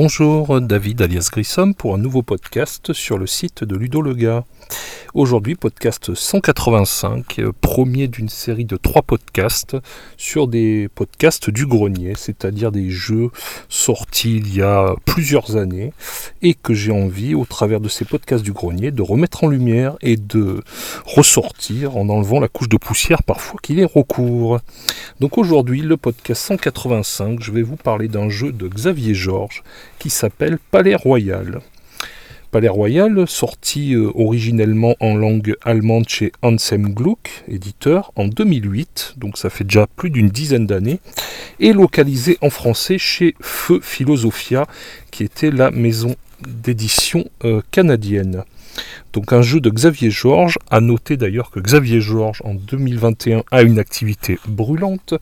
Bonjour, David alias Grissom pour un nouveau podcast sur le site de Ludo Lega. Aujourd'hui, podcast 185, euh, premier d'une série de trois podcasts sur des podcasts du grenier, c'est-à-dire des jeux sortis il y a plusieurs années et que j'ai envie, au travers de ces podcasts du grenier, de remettre en lumière et de ressortir en enlevant la couche de poussière parfois qui les recouvre. Donc aujourd'hui, le podcast 185, je vais vous parler d'un jeu de Xavier Georges qui s'appelle Palais Royal. Palais Royal, sorti euh, originellement en langue allemande chez Ansem Gluck, éditeur, en 2008, donc ça fait déjà plus d'une dizaine d'années, et localisé en français chez Feu Philosophia, qui était la maison d'édition euh, canadienne. Donc un jeu de Xavier Georges, à noter d'ailleurs que Xavier Georges en 2021 a une activité brûlante,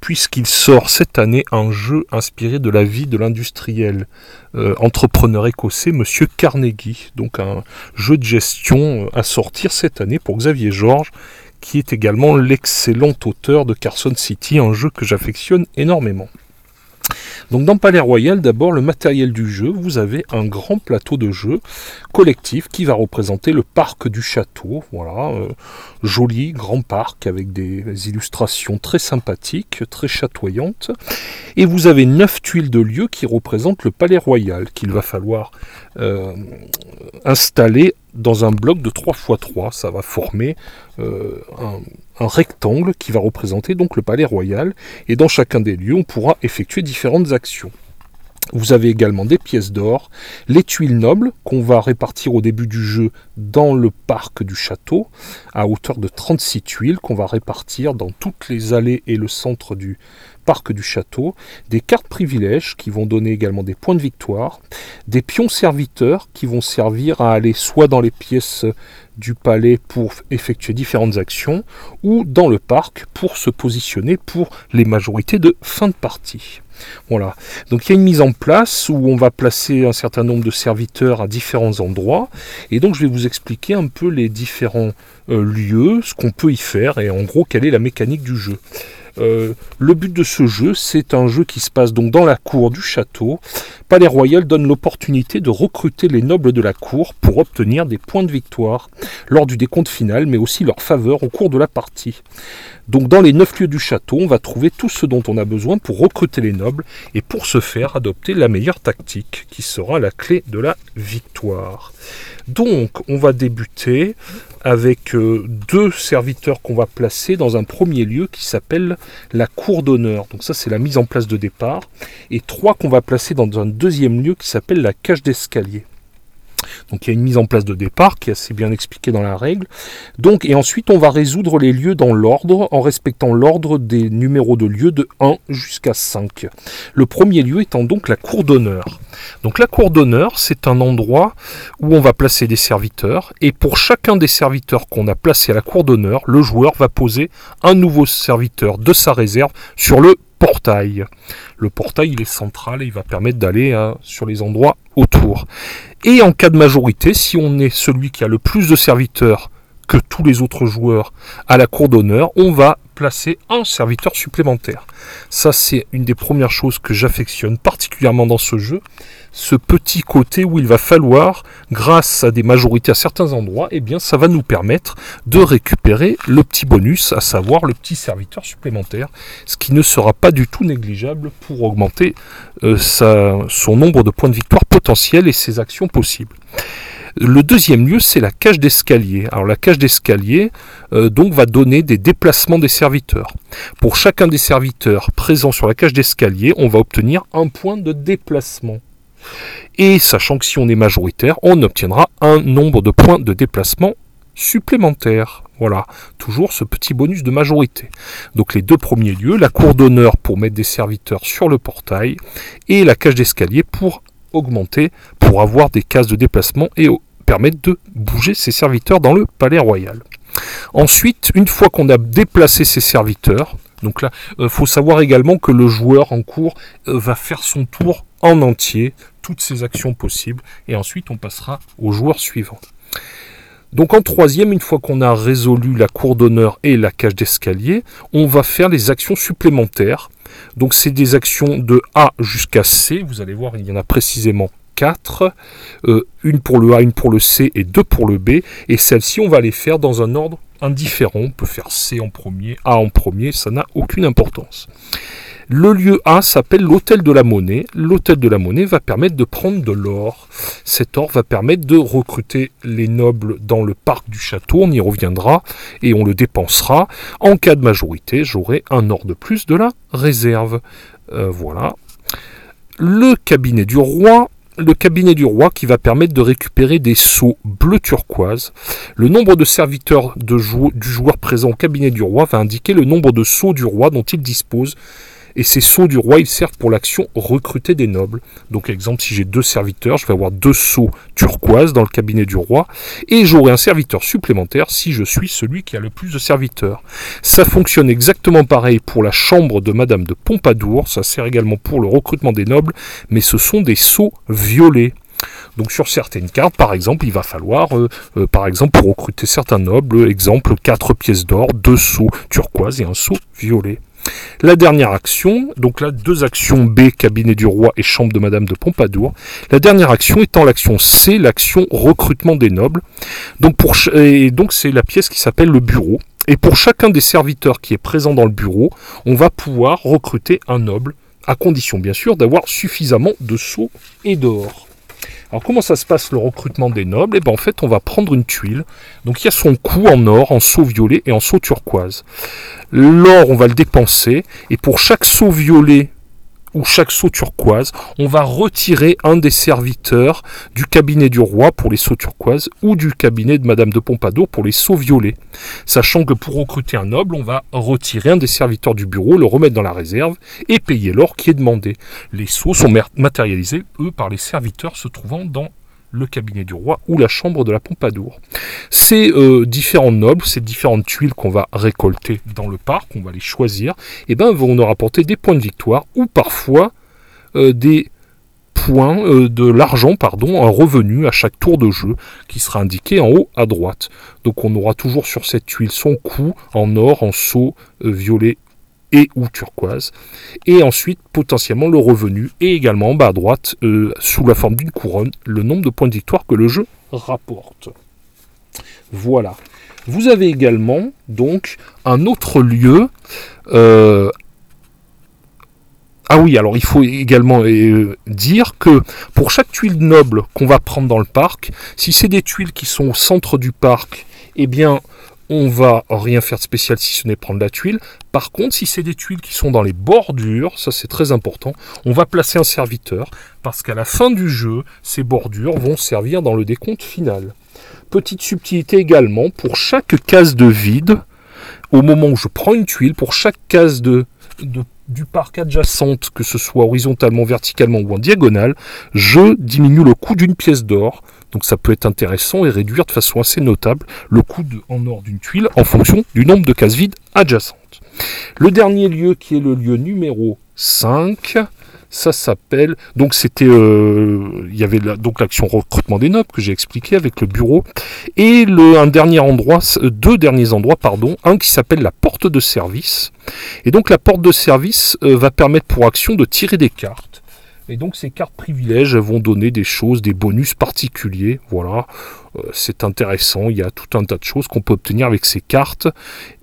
puisqu'il sort cette année un jeu inspiré de la vie de l'industriel euh, entrepreneur écossais Monsieur Carnegie. Donc un jeu de gestion euh, à sortir cette année pour Xavier Georges, qui est également l'excellent auteur de Carson City, un jeu que j'affectionne énormément. Donc dans Palais Royal, d'abord le matériel du jeu, vous avez un grand plateau de jeu collectif qui va représenter le parc du château. Voilà, euh, joli grand parc avec des illustrations très sympathiques, très chatoyantes. Et vous avez neuf tuiles de lieu qui représentent le Palais Royal qu'il va falloir euh, installer dans un bloc de 3 x 3. Ça va former euh, un, un, rectangle qui va représenter donc le palais royal. Et dans chacun des lieux, on pourra effectuer différentes actions. Vous avez également des pièces d'or, les tuiles nobles qu'on va répartir au début du jeu dans le parc du château, à hauteur de 36 tuiles qu'on va répartir dans toutes les allées et le centre du parc du château, des cartes privilèges qui vont donner également des points de victoire, des pions serviteurs qui vont servir à aller soit dans les pièces du palais pour effectuer différentes actions, ou dans le parc pour se positionner pour les majorités de fin de partie. Voilà. Donc il y a une mise en place où on va placer un certain nombre de serviteurs à différents endroits. Et donc je vais vous expliquer un peu les différents euh, lieux, ce qu'on peut y faire et en gros quelle est la mécanique du jeu. Euh, le but de ce jeu, c'est un jeu qui se passe donc dans la cour du château. Palais Royal donne l'opportunité de recruter les nobles de la cour pour obtenir des points de victoire lors du décompte final, mais aussi leur faveur au cours de la partie. Donc dans les neuf lieux du château, on va trouver tout ce dont on a besoin pour recruter les nobles et pour ce faire adopter la meilleure tactique qui sera la clé de la victoire. Donc on va débuter avec euh, deux serviteurs qu'on va placer dans un premier lieu qui s'appelle la cour d'honneur. Donc ça c'est la mise en place de départ. Et trois qu'on va placer dans un deuxième lieu qui s'appelle la cage d'escalier. Donc il y a une mise en place de départ qui est assez bien expliquée dans la règle. Donc et ensuite on va résoudre les lieux dans l'ordre en respectant l'ordre des numéros de lieux de 1 jusqu'à 5. Le premier lieu étant donc la cour d'honneur. Donc la cour d'honneur, c'est un endroit où on va placer des serviteurs et pour chacun des serviteurs qu'on a placé à la cour d'honneur, le joueur va poser un nouveau serviteur de sa réserve sur le portail. Le portail, il est central et il va permettre d'aller hein, sur les endroits autour. Et en cas de majorité, si on est celui qui a le plus de serviteurs que tous les autres joueurs à la cour d'honneur, on va placer un serviteur supplémentaire. Ça, c'est une des premières choses que j'affectionne particulièrement dans ce jeu. Ce petit côté où il va falloir, grâce à des majorités à certains endroits, eh bien, ça va nous permettre de récupérer le petit bonus, à savoir le petit serviteur supplémentaire, ce qui ne sera pas du tout négligeable pour augmenter euh, son nombre de points de victoire potentiels et ses actions possibles. Le deuxième lieu, c'est la cage d'escalier. Alors la cage d'escalier euh, donc va donner des déplacements des serviteurs. Pour chacun des serviteurs présents sur la cage d'escalier, on va obtenir un point de déplacement. Et sachant que si on est majoritaire, on obtiendra un nombre de points de déplacement supplémentaires. Voilà, toujours ce petit bonus de majorité. Donc les deux premiers lieux, la cour d'honneur pour mettre des serviteurs sur le portail et la cage d'escalier pour augmenter, pour avoir des cases de déplacement et permettre de bouger ses serviteurs dans le palais royal. Ensuite, une fois qu'on a déplacé ses serviteurs, donc là, il faut savoir également que le joueur en cours va faire son tour en entier, toutes ses actions possibles, et ensuite on passera au joueur suivant. Donc en troisième, une fois qu'on a résolu la cour d'honneur et la cage d'escalier, on va faire les actions supplémentaires. Donc c'est des actions de A jusqu'à C. Vous allez voir, il y en a précisément 4. Euh, une pour le A, une pour le C et deux pour le B. Et celles-ci, on va les faire dans un ordre indifférent. On peut faire C en premier, A en premier, ça n'a aucune importance. Le lieu A s'appelle l'hôtel de la monnaie. L'hôtel de la monnaie va permettre de prendre de l'or. Cet or va permettre de recruter les nobles dans le parc du château. On y reviendra et on le dépensera. En cas de majorité, j'aurai un or de plus de la réserve. Euh, voilà. Le cabinet du roi le cabinet du roi qui va permettre de récupérer des sceaux bleu turquoise. Le nombre de serviteurs du joueur présent au cabinet du roi va indiquer le nombre de sceaux du roi dont il dispose et ces sceaux du roi, ils servent pour l'action recruter des nobles. Donc, exemple, si j'ai deux serviteurs, je vais avoir deux sceaux turquoise dans le cabinet du roi, et j'aurai un serviteur supplémentaire si je suis celui qui a le plus de serviteurs. Ça fonctionne exactement pareil pour la chambre de Madame de Pompadour, ça sert également pour le recrutement des nobles, mais ce sont des sceaux violets. Donc sur certaines cartes, par exemple, il va falloir, euh, euh, par exemple, pour recruter certains nobles, exemple 4 pièces d'or, 2 sceaux turquoise et un sceau violet. La dernière action, donc là deux actions B, cabinet du roi et chambre de Madame de Pompadour. La dernière action étant l'action C, l'action recrutement des nobles. Donc c'est la pièce qui s'appelle le bureau. Et pour chacun des serviteurs qui est présent dans le bureau, on va pouvoir recruter un noble, à condition bien sûr d'avoir suffisamment de sceaux et d'or. Alors comment ça se passe le recrutement des nobles? Eh bien en fait on va prendre une tuile. Donc il y a son cou en or, en sceau violet et en sceau turquoise. L'or on va le dépenser et pour chaque sceau violet ou chaque sceau turquoise, on va retirer un des serviteurs du cabinet du roi pour les sceaux turquoises ou du cabinet de Madame de Pompadour pour les sceaux violets. Sachant que pour recruter un noble, on va retirer un des serviteurs du bureau, le remettre dans la réserve et payer l'or qui est demandé. Les sceaux sont matérialisés, eux, par les serviteurs se trouvant dans le cabinet du roi ou la chambre de la Pompadour. Ces euh, différents nobles, ces différentes tuiles qu'on va récolter dans le parc, on va les choisir, et eh ben, vont nous rapporter des points de victoire ou parfois euh, des points euh, de l'argent, pardon, un revenu à chaque tour de jeu qui sera indiqué en haut à droite. Donc on aura toujours sur cette tuile son coup en or, en sceau violet et ou turquoise. Et ensuite, potentiellement, le revenu. Et également, en bas à droite, euh, sous la forme d'une couronne, le nombre de points de victoire que le jeu rapporte. Voilà. Vous avez également, donc, un autre lieu. Euh, ah oui, alors il faut également euh, dire que pour chaque tuile noble qu'on va prendre dans le parc, si c'est des tuiles qui sont au centre du parc, eh bien, on va rien faire de spécial si ce n'est prendre la tuile. Par contre, si c'est des tuiles qui sont dans les bordures, ça c'est très important, on va placer un serviteur parce qu'à la fin du jeu, ces bordures vont servir dans le décompte final. Petite subtilité également, pour chaque case de vide, au moment où je prends une tuile, pour chaque case de, du parc adjacente, que ce soit horizontalement, verticalement ou en diagonale, je diminue le coût d'une pièce d'or donc ça peut être intéressant et réduire de façon assez notable le coût en or d'une tuile en fonction du nombre de cases vides adjacentes. Le dernier lieu qui est le lieu numéro 5, ça s'appelle donc c'était euh, il y avait donc l'action recrutement des nobles que j'ai expliqué avec le bureau et le un dernier endroit deux derniers endroits pardon un qui s'appelle la porte de service et donc la porte de service euh, va permettre pour action de tirer des cartes et donc ces cartes privilèges vont donner des choses, des bonus particuliers. Voilà, euh, c'est intéressant. Il y a tout un tas de choses qu'on peut obtenir avec ces cartes.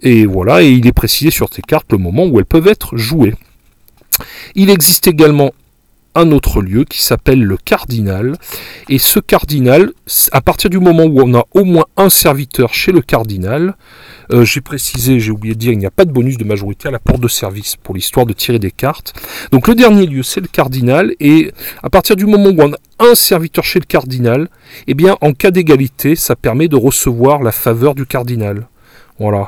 Et voilà, et il est précisé sur ces cartes le moment où elles peuvent être jouées. Il existe également un autre lieu qui s'appelle le cardinal. Et ce cardinal, à partir du moment où on a au moins un serviteur chez le cardinal, euh, j'ai précisé, j'ai oublié de dire, il n'y a pas de bonus de majorité à la porte de service pour l'histoire de tirer des cartes. Donc le dernier lieu, c'est le cardinal. Et à partir du moment où on a un serviteur chez le cardinal, eh bien en cas d'égalité, ça permet de recevoir la faveur du cardinal. Voilà.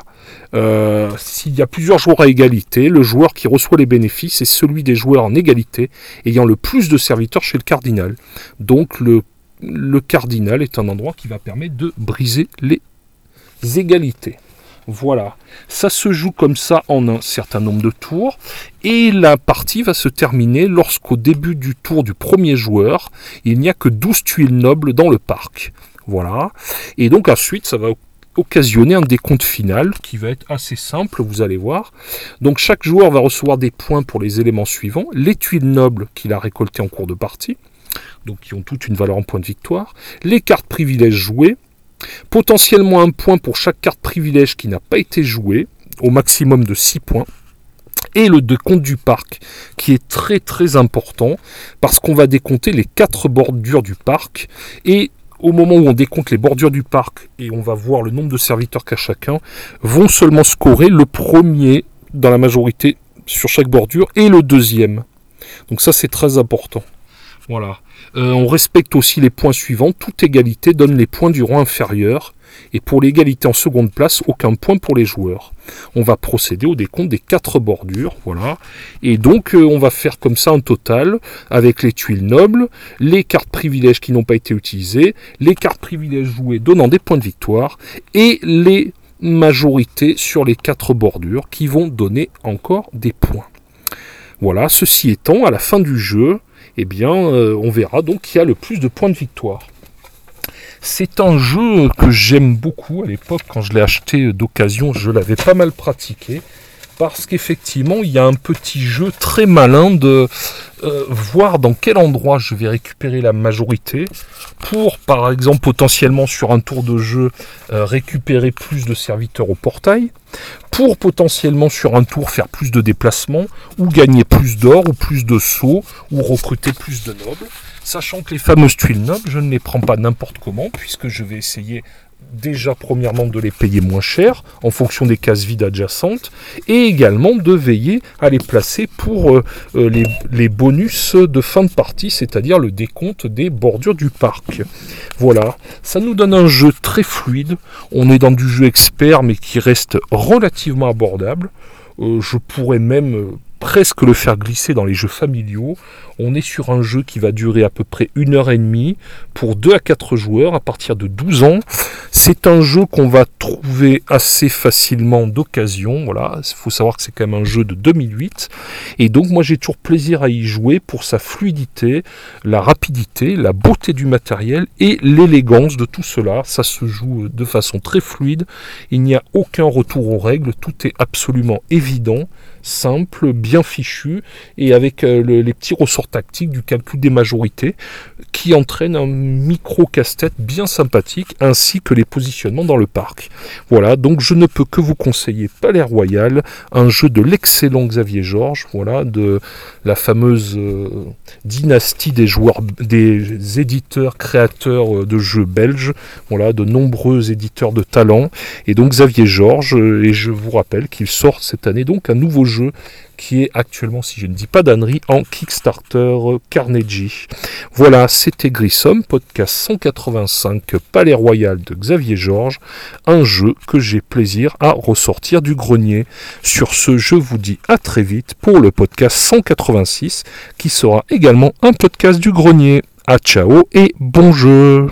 Euh, s'il y a plusieurs joueurs à égalité, le joueur qui reçoit les bénéfices est celui des joueurs en égalité ayant le plus de serviteurs chez le cardinal. Donc le le cardinal est un endroit qui va permettre de briser les égalités. Voilà, ça se joue comme ça en un certain nombre de tours et la partie va se terminer lorsqu'au début du tour du premier joueur, il n'y a que 12 tuiles nobles dans le parc. Voilà, et donc ensuite ça va occasionner un décompte final qui va être assez simple, vous allez voir. Donc chaque joueur va recevoir des points pour les éléments suivants, les tuiles nobles qu'il a récoltées en cours de partie, donc qui ont toute une valeur en points de victoire, les cartes privilèges jouées, Potentiellement un point pour chaque carte privilège qui n'a pas été jouée, au maximum de 6 points. Et le décompte du parc, qui est très très important, parce qu'on va décompter les 4 bordures du parc. Et au moment où on décompte les bordures du parc, et on va voir le nombre de serviteurs qu'a chacun, vont seulement scorer le premier dans la majorité sur chaque bordure, et le deuxième. Donc ça c'est très important. Voilà. Euh, on respecte aussi les points suivants. Toute égalité donne les points du rang inférieur. Et pour l'égalité en seconde place, aucun point pour les joueurs. On va procéder au décompte des quatre bordures. Voilà. Et donc, euh, on va faire comme ça un total avec les tuiles nobles, les cartes privilèges qui n'ont pas été utilisées, les cartes privilèges jouées donnant des points de victoire, et les majorités sur les quatre bordures qui vont donner encore des points. Voilà, ceci étant, à la fin du jeu, eh bien, euh, on verra donc qui a le plus de points de victoire. C'est un jeu que j'aime beaucoup. À l'époque, quand je l'ai acheté d'occasion, je l'avais pas mal pratiqué parce qu'effectivement, il y a un petit jeu très malin de euh, voir dans quel endroit je vais récupérer la majorité pour, par exemple, potentiellement sur un tour de jeu, euh, récupérer plus de serviteurs au portail, pour potentiellement sur un tour faire plus de déplacements, ou gagner plus d'or, ou plus de sauts, ou recruter plus de nobles. Sachant que les fameuses tuiles nobles, je ne les prends pas n'importe comment, puisque je vais essayer déjà premièrement de les payer moins cher en fonction des cases vides adjacentes et également de veiller à les placer pour euh, euh, les, bonus de fin de partie, c'est-à-dire le décompte des bordures du parc. Voilà, ça nous donne un jeu très fluide, on est dans du jeu expert mais qui reste relativement abordable. Euh, je pourrais même presque le faire glisser dans les jeux familiaux. On est sur un jeu qui va durer à peu près une heure et demie pour 2 à 4 joueurs à partir de 12 ans. C'est un jeu qu'on va trouver assez facilement d'occasion. Voilà, il faut savoir que c'est quand même un jeu de 2008. Et donc moi j'ai toujours plaisir à y jouer pour sa fluidité, la rapidité, la beauté du matériel et l'élégance de tout cela. Ça se joue de façon très fluide. Il n'y a aucun retour aux règles. Tout est absolument évident simple, bien fichu, et avec euh, les petits ressorts tactiques du calcul des majorités, qui entraîne un micro casse-tête bien sympathique, ainsi que les positionnements dans le parc. Voilà, donc je ne peux que vous conseiller Palais Royal, un jeu de l'excellent Xavier Georges, voilà, de la fameuse euh, dynastie des joueurs, des éditeurs créateurs euh, de jeux belges, voilà, de nombreux éditeurs de talent, et donc Xavier Georges, et je vous rappelle qu'il sort cette année donc un nouveau jeu qui est actuellement, si je ne dis pas d'annerie, en Kickstarter Carnegie. Voilà, c'était Grissom, podcast 185 Palais Royal de Xavier Georges, un jeu que j'ai plaisir à ressortir du grenier. Sur ce, je vous dis à très vite pour le podcast 186 qui sera également un podcast du grenier. À ciao et bon jeu